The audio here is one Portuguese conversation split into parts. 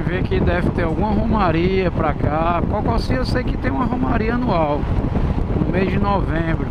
gente vê que deve ter alguma romaria pra cá. Cococi eu sei que tem uma romaria anual, no mês de novembro.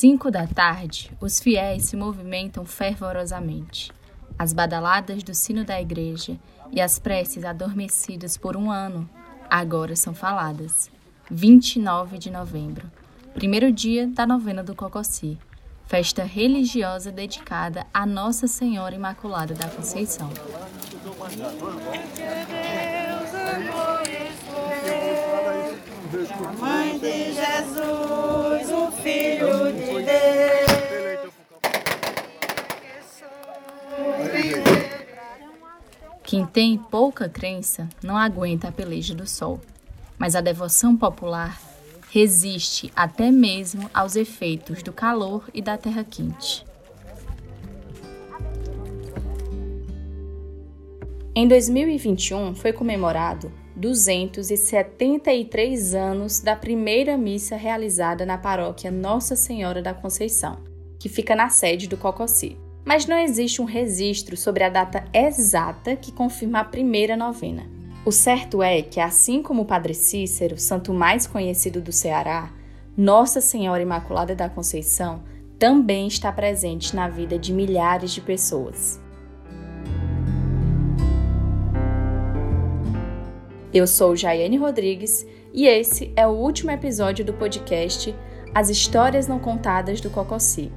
Cinco da tarde, os fiéis se movimentam fervorosamente. As badaladas do sino da igreja e as preces adormecidas por um ano agora são faladas. 29 de novembro, primeiro dia da novena do Cocossi, festa religiosa dedicada a Nossa Senhora Imaculada da Conceição. Mãe de Jesus, o Filho de Deus. Quem tem pouca crença não aguenta a peleja do sol, mas a devoção popular resiste até mesmo aos efeitos do calor e da terra quente. Em 2021 foi comemorado 273 anos da primeira missa realizada na paróquia Nossa Senhora da Conceição, que fica na sede do Cocossi. Mas não existe um registro sobre a data exata que confirma a primeira novena. O certo é que, assim como o Padre Cícero, santo mais conhecido do Ceará, Nossa Senhora Imaculada da Conceição também está presente na vida de milhares de pessoas. Eu sou Jaiane Rodrigues e esse é o último episódio do podcast As Histórias Não Contadas do Cocossi.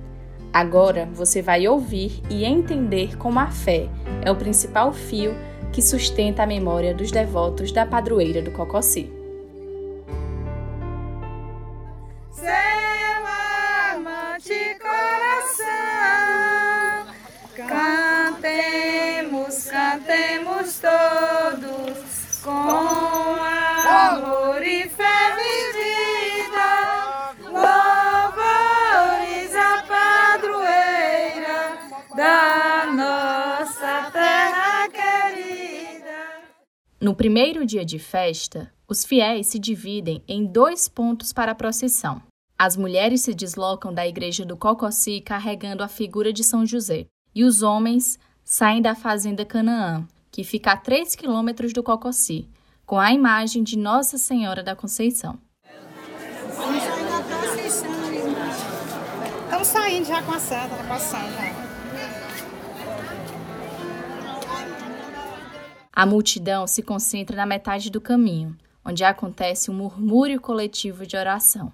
Agora você vai ouvir e entender como a fé é o principal fio que sustenta a memória dos devotos da padroeira do Cocossi. No primeiro dia de festa, os fiéis se dividem em dois pontos para a procissão. As mulheres se deslocam da igreja do Cocossi carregando a figura de São José, e os homens saem da fazenda Canaã, que fica a 3 quilômetros do Cocossi, com a imagem de Nossa Senhora da Conceição. Estamos saindo já com a santa, passando A multidão se concentra na metade do caminho, onde acontece um murmúrio coletivo de oração.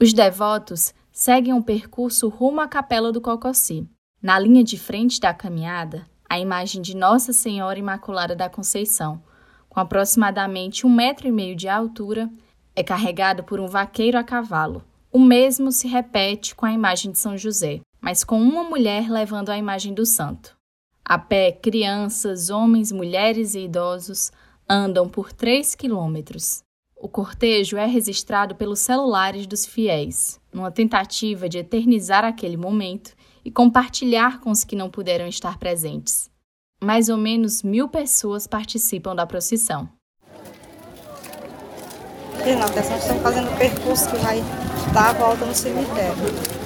Os devotos seguem um percurso rumo à Capela do Cocossi. Na linha de frente da caminhada, a imagem de Nossa Senhora Imaculada da Conceição, com aproximadamente um metro e meio de altura, é carregada por um vaqueiro a cavalo. O mesmo se repete com a imagem de São José, mas com uma mulher levando a imagem do santo. A pé, crianças, homens, mulheres e idosos andam por 3 quilômetros. O cortejo é registrado pelos celulares dos fiéis, numa tentativa de eternizar aquele momento e compartilhar com os que não puderam estar presentes. Mais ou menos mil pessoas participam da procissão. Não, atenção, estamos fazendo o percurso que vai dar a volta no cemitério.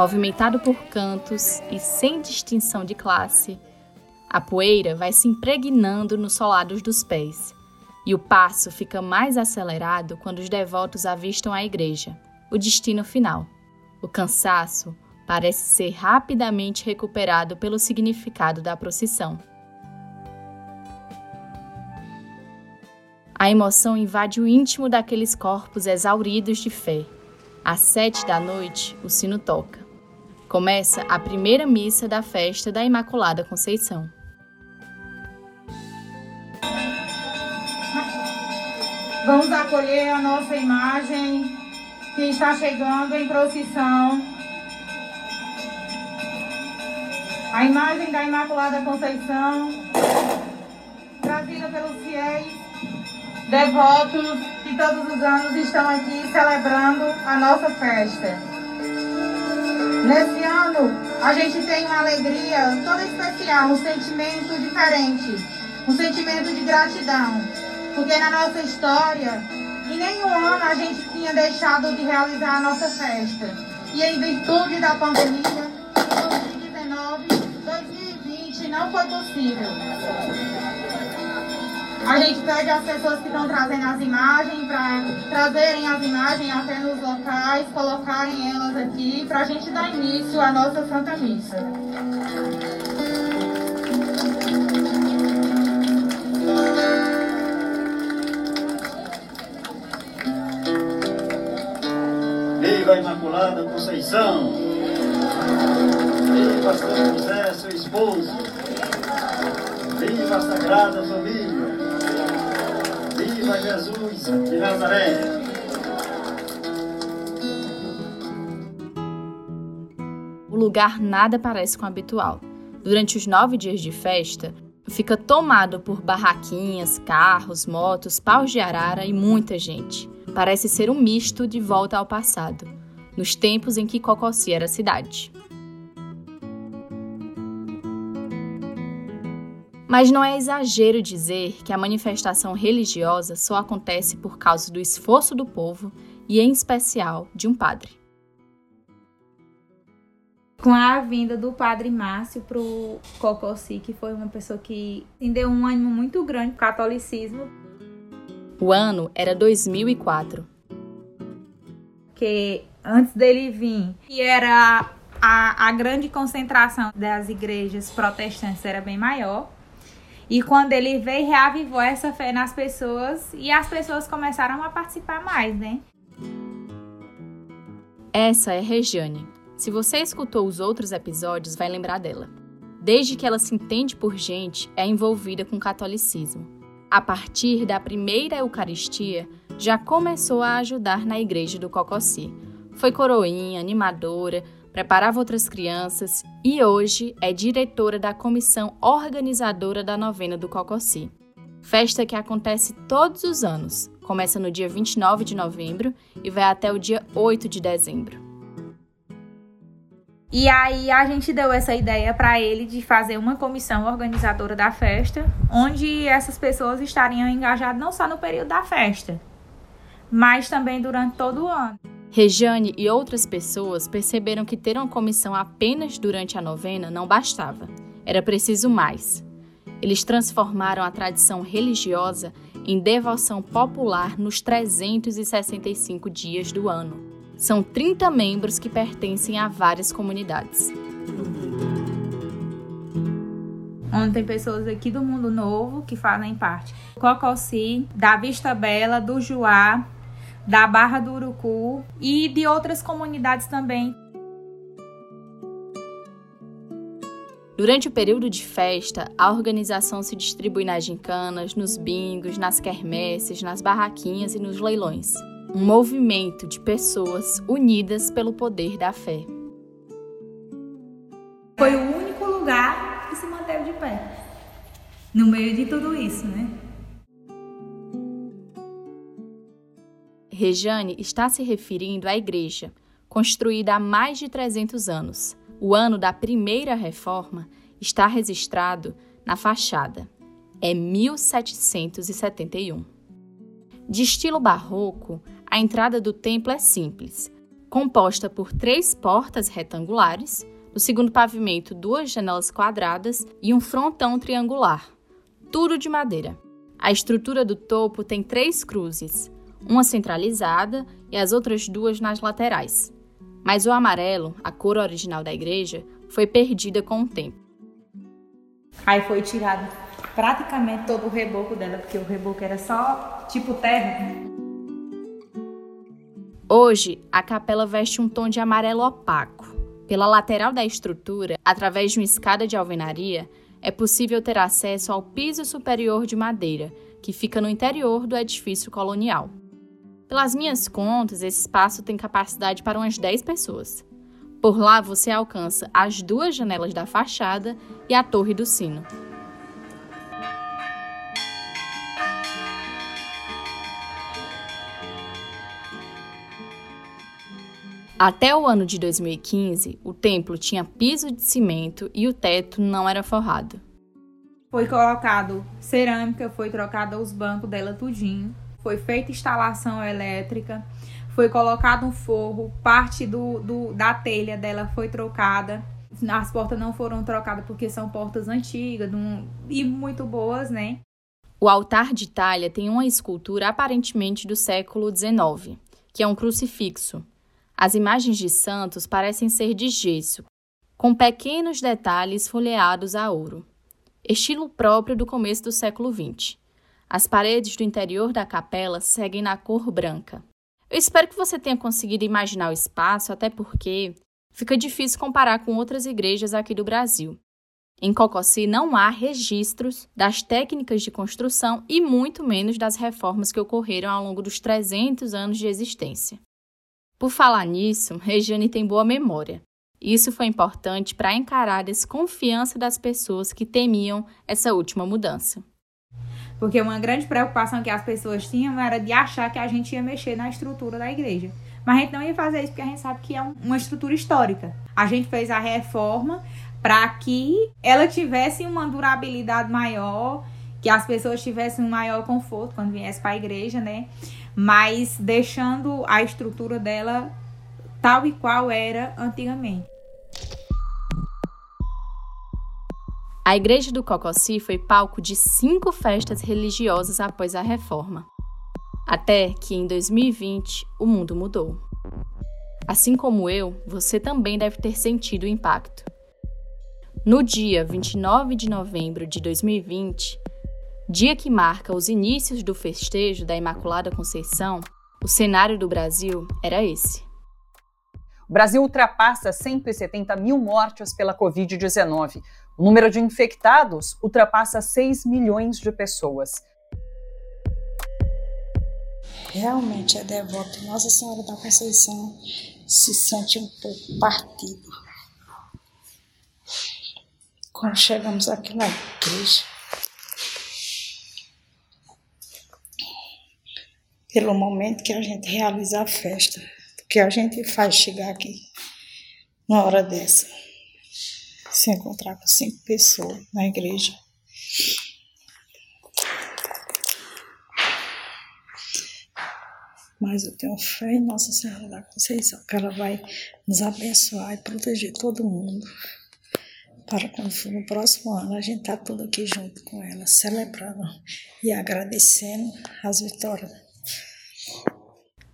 Movimentado por cantos e sem distinção de classe, a poeira vai se impregnando nos solados dos pés, e o passo fica mais acelerado quando os devotos avistam a igreja, o destino final. O cansaço parece ser rapidamente recuperado pelo significado da procissão. A emoção invade o íntimo daqueles corpos exauridos de fé. Às sete da noite, o sino toca. Começa a primeira missa da festa da Imaculada Conceição. Vamos acolher a nossa imagem que está chegando em procissão. A imagem da Imaculada Conceição, trazida pelos fiéis devotos que todos os anos estão aqui celebrando a nossa festa. Nesse ano, a gente tem uma alegria toda especial, um sentimento diferente, um sentimento de gratidão, porque na nossa história, em nenhum ano a gente tinha deixado de realizar a nossa festa. E em virtude da pandemia, em 2019, 2020 não foi possível. A gente pede às pessoas que estão trazendo as imagens para trazerem as imagens até nos locais, colocarem elas aqui para a gente dar início à nossa Santa Missa. Viva a Imaculada Conceição! Viva São José, seu esposo! Viva a Sagrada Família! Viva Jesus de Nazaré! O lugar nada parece com o habitual. Durante os nove dias de festa, fica tomado por barraquinhas, carros, motos, paus de arara e muita gente. Parece ser um misto de volta ao passado, nos tempos em que Cococi era cidade. Mas não é exagero dizer que a manifestação religiosa só acontece por causa do esforço do povo e, em especial, de um padre. com a vinda do padre Márcio pro Cocossi, que foi uma pessoa que deu um ânimo muito grande pro catolicismo, O ano era 2004. que antes dele vir, que era a, a grande concentração das igrejas protestantes era bem maior. E quando ele veio, reavivou essa fé nas pessoas e as pessoas começaram a participar mais, né? Essa é Regiane. Se você escutou os outros episódios, vai lembrar dela. Desde que ela se entende por gente, é envolvida com o catolicismo. A partir da primeira Eucaristia, já começou a ajudar na igreja do Cocossi. Foi coroinha, animadora, preparava outras crianças e hoje é diretora da comissão organizadora da novena do Cocossi. Festa que acontece todos os anos. Começa no dia 29 de novembro e vai até o dia 8 de dezembro. E aí a gente deu essa ideia para ele de fazer uma comissão organizadora da festa, onde essas pessoas estariam engajadas não só no período da festa, mas também durante todo o ano. Regiane e outras pessoas perceberam que ter uma comissão apenas durante a novena não bastava. Era preciso mais. Eles transformaram a tradição religiosa em devoção popular nos 365 dias do ano. São 30 membros que pertencem a várias comunidades. Onde tem pessoas aqui do Mundo Novo que fazem parte. Cocossi, da Vista Bela, do Juá, da Barra do Urucu e de outras comunidades também. Durante o período de festa, a organização se distribui nas gincanas, nos bingos, nas quermesses, nas barraquinhas e nos leilões. Um movimento de pessoas unidas pelo poder da fé. Foi o único lugar que se manteve de pé. No meio de tudo isso, né? Rejane está se referindo à igreja, construída há mais de 300 anos. O ano da primeira reforma está registrado na fachada. É 1771. De estilo barroco, a entrada do templo é simples, composta por três portas retangulares, no segundo pavimento duas janelas quadradas e um frontão triangular, tudo de madeira. A estrutura do topo tem três cruzes, uma centralizada e as outras duas nas laterais. Mas o amarelo, a cor original da igreja, foi perdida com o tempo. Aí foi tirado praticamente todo o reboco dela, porque o reboco era só tipo terra. Hoje, a capela veste um tom de amarelo opaco. Pela lateral da estrutura, através de uma escada de alvenaria, é possível ter acesso ao piso superior de madeira, que fica no interior do edifício colonial. Pelas minhas contas, esse espaço tem capacidade para umas 10 pessoas. Por lá você alcança as duas janelas da fachada e a torre do sino. Até o ano de 2015, o templo tinha piso de cimento e o teto não era forrado. Foi colocado cerâmica, foi trocado os bancos dela tudinho, foi feita instalação elétrica, foi colocado um forro, parte do, do, da telha dela foi trocada. As portas não foram trocadas porque são portas antigas um, e muito boas, né? O altar de talha tem uma escultura aparentemente do século XIX, que é um crucifixo, as imagens de santos parecem ser de gesso, com pequenos detalhes folheados a ouro. Estilo próprio do começo do século XX. As paredes do interior da capela seguem na cor branca. Eu espero que você tenha conseguido imaginar o espaço, até porque fica difícil comparar com outras igrejas aqui do Brasil. Em Cocossi não há registros das técnicas de construção e muito menos das reformas que ocorreram ao longo dos 300 anos de existência. Por falar nisso, Regiane tem boa memória. Isso foi importante para encarar a desconfiança das pessoas que temiam essa última mudança. Porque uma grande preocupação que as pessoas tinham era de achar que a gente ia mexer na estrutura da igreja. Mas a gente não ia fazer isso porque a gente sabe que é uma estrutura histórica. A gente fez a reforma para que ela tivesse uma durabilidade maior, que as pessoas tivessem um maior conforto quando viessem para a igreja, né? mas deixando a estrutura dela tal e qual era antigamente. A igreja do Cocossi foi palco de cinco festas religiosas após a reforma. Até que em 2020 o mundo mudou. Assim como eu, você também deve ter sentido o impacto. No dia 29 de novembro de 2020, dia que marca os inícios do festejo da Imaculada Conceição, o cenário do Brasil era esse. O Brasil ultrapassa 170 mil mortes pela Covid-19. O número de infectados ultrapassa 6 milhões de pessoas. Realmente é devoto Nossa Senhora da Conceição se sente um pouco partido. Quando chegamos aqui na igreja, pelo momento que a gente realiza a festa, que a gente faz chegar aqui numa hora dessa, se encontrar com cinco pessoas na igreja. Mas eu tenho fé em Nossa Senhora da Conceição, que ela vai nos abençoar e proteger todo mundo. Para quando for no próximo ano, a gente tá tudo aqui junto com ela, celebrando e agradecendo as vitórias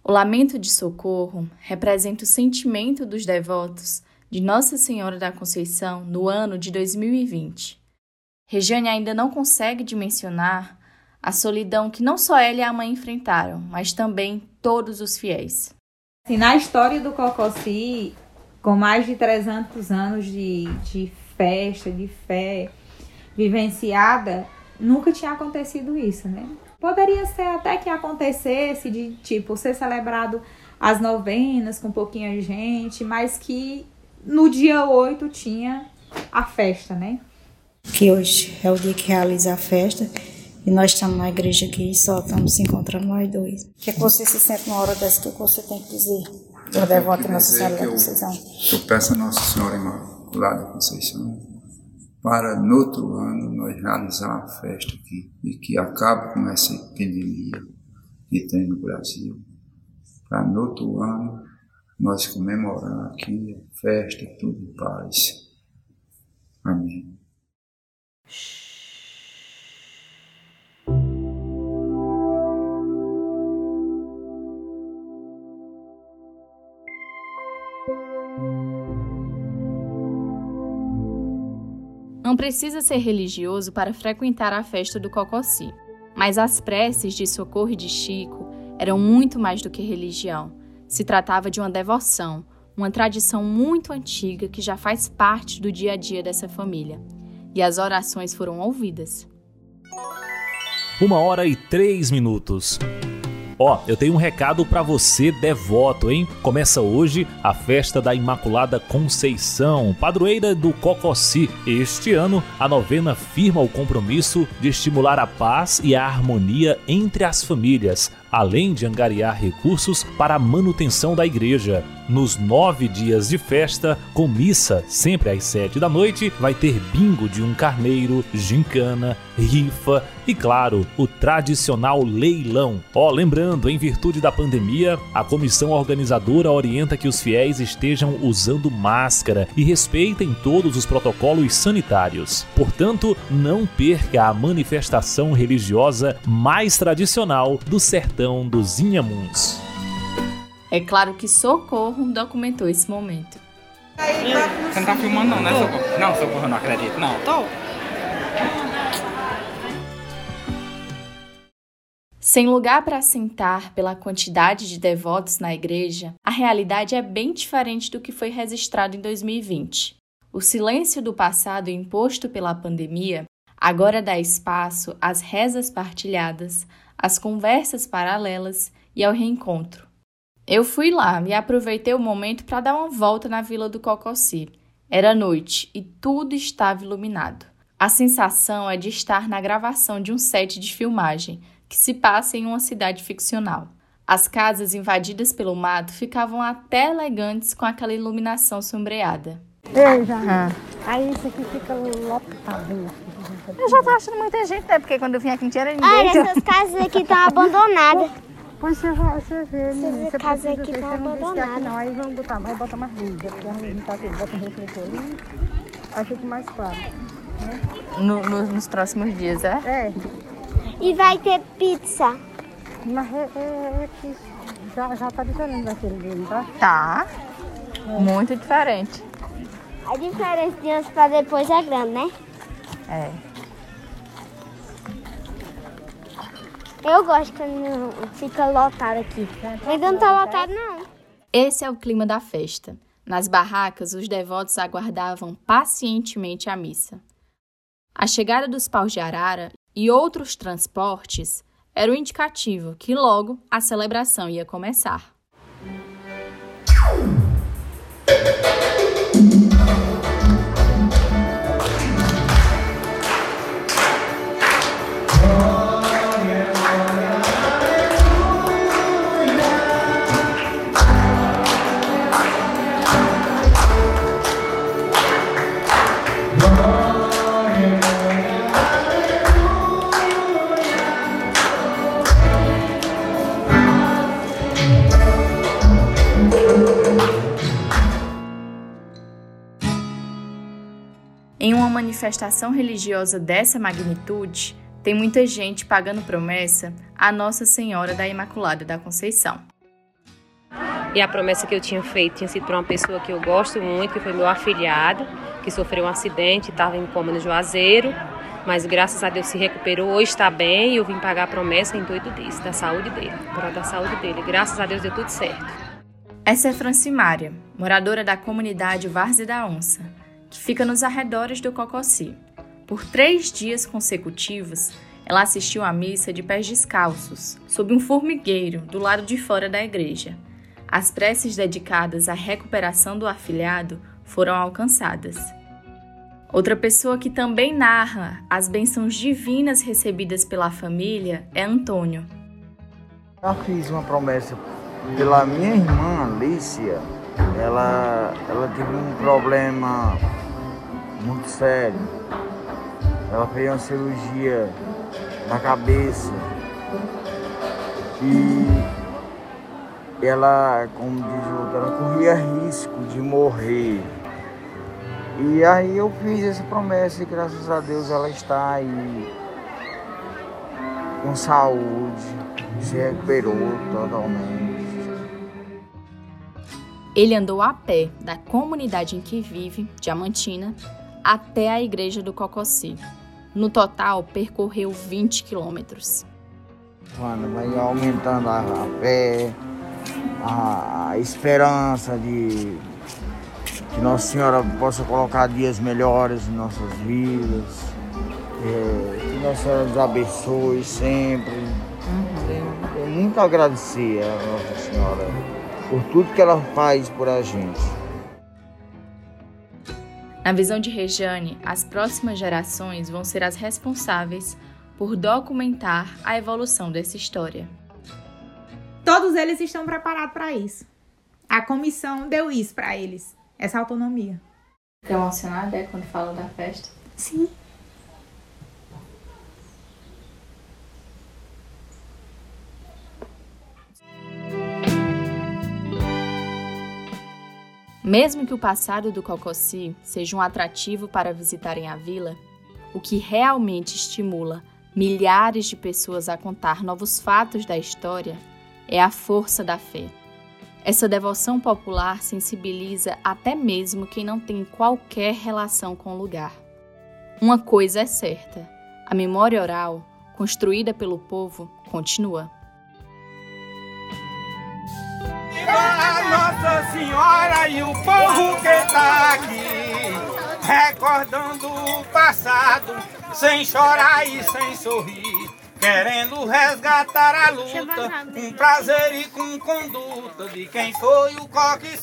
o lamento de socorro representa o sentimento dos devotos de Nossa Senhora da Conceição no ano de 2020. Regiane ainda não consegue dimensionar a solidão que não só ela e a mãe enfrentaram, mas também todos os fiéis. Assim, na história do Cocossi, com mais de 300 anos de, de festa, de fé vivenciada, nunca tinha acontecido isso, né? Poderia ser até que acontecesse de tipo ser celebrado as novenas com pouquinho de gente, mas que no dia 8 tinha a festa, né? Que hoje é o dia que realiza a festa e nós estamos na igreja aqui e só estamos se encontrando nós dois. O que, é que você se sente numa hora dessa? O que você tem que dizer? Eu devoto Nossa Senhora da Conceição. Eu, eu peço a Nossa Senhora Imaculada Conceição para no outro ano nós realizar a festa aqui e que acabe com essa epidemia que tem no Brasil. Para no outro ano nós comemorar aqui festa, tudo em paz. Amém. Não precisa ser religioso para frequentar a festa do Cocossi, mas as preces de Socorro de Chico eram muito mais do que religião. Se tratava de uma devoção, uma tradição muito antiga que já faz parte do dia a dia dessa família. E as orações foram ouvidas. Uma hora e três minutos. Ó, eu tenho um recado para você devoto, hein? Começa hoje a festa da Imaculada Conceição, padroeira do Cocossi. Este ano, a novena firma o compromisso de estimular a paz e a harmonia entre as famílias, além de angariar recursos para a manutenção da igreja. Nos nove dias de festa, com missa sempre às sete da noite, vai ter bingo de um carneiro, gincana, rifa e, claro, o tradicional leilão. Ó, oh, lembrando, em virtude da pandemia, a comissão organizadora orienta que os fiéis estejam usando máscara e respeitem todos os protocolos sanitários. Portanto, não perca a manifestação religiosa mais tradicional do sertão dos Inhamuns. É claro que Socorro documentou esse momento. Você não tá filmando não, né, Socorro? Não, Socorro, não acredito. Não, tô. Sem lugar para sentar pela quantidade de devotos na igreja, a realidade é bem diferente do que foi registrado em 2020. O silêncio do passado imposto pela pandemia agora dá espaço às rezas partilhadas, às conversas paralelas e ao reencontro. Eu fui lá e aproveitei o momento para dar uma volta na vila do Cocossi. Era noite e tudo estava iluminado. A sensação é de estar na gravação de um set de filmagem que se passa em uma cidade ficcional. As casas invadidas pelo mato ficavam até elegantes com aquela iluminação sombreada. Veja, ah. aí isso aqui fica lotado. Eu já tô achando muita gente, né? Porque quando eu vim aqui não tinha ninguém. Olha, essas casas aqui estão abandonadas. Pois você, você vê, menina. Essas casas aqui estão abandonadas. Não, aí vamos botar mais, bota mais luz. Porque a luz tá aqui, bota um refletor ali. Aí fica mais claro. Né? No, no, nos próximos dias, é? É. E vai ter pizza. Mas é, é, é que já, já tá diferente daquele dele, tá? Tá. É. Muito diferente. A diferença de antes para depois é grande, né? É. Eu gosto quando fica lotado aqui. Ainda não tá lotado, não. Esse é o clima da festa. Nas barracas, os devotos aguardavam pacientemente a missa. A chegada dos paus de arara e outros transportes era o indicativo que logo a celebração ia começar. Manifestação religiosa dessa magnitude, tem muita gente pagando promessa à Nossa Senhora da Imaculada da Conceição. E a promessa que eu tinha feito tinha sido para uma pessoa que eu gosto muito, que foi meu afilhado, que sofreu um acidente, estava em coma no Juazeiro, mas graças a Deus se recuperou, hoje está bem e eu vim pagar a promessa em doido disso, da saúde dele, para da saúde dele. Graças a Deus deu tudo certo. Essa é Francimária, moradora da comunidade Várzea da Onça que fica nos arredores do Cocossi. Por três dias consecutivos, ela assistiu à missa de pés descalços, sob um formigueiro do lado de fora da igreja. As preces dedicadas à recuperação do afilhado foram alcançadas. Outra pessoa que também narra as bênçãos divinas recebidas pela família é Antônio. Eu fiz uma promessa pela minha irmã Alicia. Ela, ela teve um problema muito sério. Ela fez uma cirurgia na cabeça e ela, como diz o outro, ela corria risco de morrer. E aí eu fiz essa promessa e graças a Deus ela está aí com saúde, se recuperou totalmente. Ele andou a pé da comunidade em que vive, Diamantina, até a igreja do Cocossi. No total, percorreu 20 quilômetros. Mano, vai aumentando a, fé, a, esperança de que Nossa Senhora possa colocar dias melhores em nossas vidas. É, que Nossa Senhora nos abençoe sempre. Uhum. Tem, muito agradecer a Nossa Senhora por tudo que ela faz por a gente. Na visão de Rejane, as próximas gerações vão ser as responsáveis por documentar a evolução dessa história. Todos eles estão preparados para isso. A comissão deu isso para eles, essa autonomia. Fica emocionada é, quando fala da festa? Sim. Mesmo que o passado do Cocossi seja um atrativo para visitarem a vila, o que realmente estimula milhares de pessoas a contar novos fatos da história é a força da fé. Essa devoção popular sensibiliza até mesmo quem não tem qualquer relação com o lugar. Uma coisa é certa: a memória oral, construída pelo povo, continua. Nossa Senhora e o povo que tá aqui, recordando o passado, sem chorar e sem sorrir, querendo resgatar a luta, com prazer e com conduta de quem foi o coque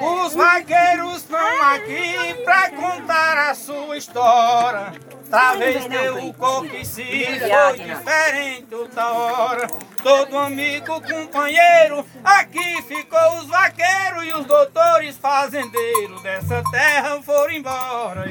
Os vaqueiros estão aqui pra contar a sua história. Talvez deu o coquici, foi diferente outra hora. Todo amigo, companheiro, aqui ficou os vaqueiros e os doutores fazendeiros dessa terra foram embora.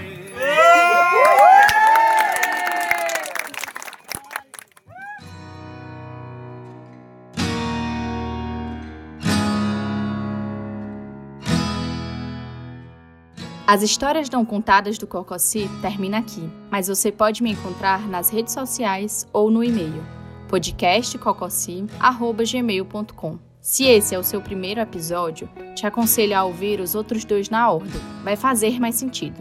As histórias não contadas do Cocossi termina aqui, mas você pode me encontrar nas redes sociais ou no e-mail podcastcocossi@gmail.com. Se esse é o seu primeiro episódio, te aconselho a ouvir os outros dois na ordem. Vai fazer mais sentido.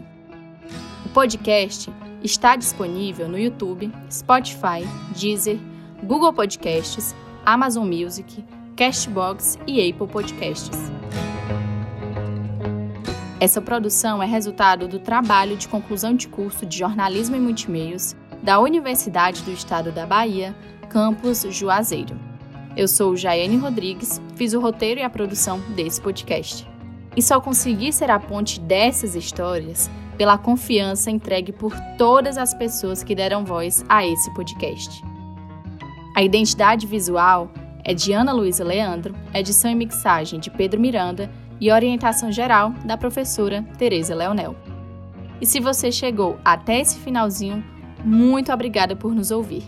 O podcast está disponível no YouTube, Spotify, Deezer, Google Podcasts, Amazon Music, Castbox e Apple Podcasts. Essa produção é resultado do trabalho de conclusão de curso de jornalismo e multimeios da Universidade do Estado da Bahia, campus Juazeiro. Eu sou Jaiane Rodrigues, fiz o roteiro e a produção desse podcast. E só consegui ser a ponte dessas histórias pela confiança entregue por todas as pessoas que deram voz a esse podcast. A identidade visual é de Ana Luísa Leandro, edição e mixagem de Pedro Miranda e orientação geral da professora Tereza Leonel. E se você chegou até esse finalzinho, muito obrigada por nos ouvir.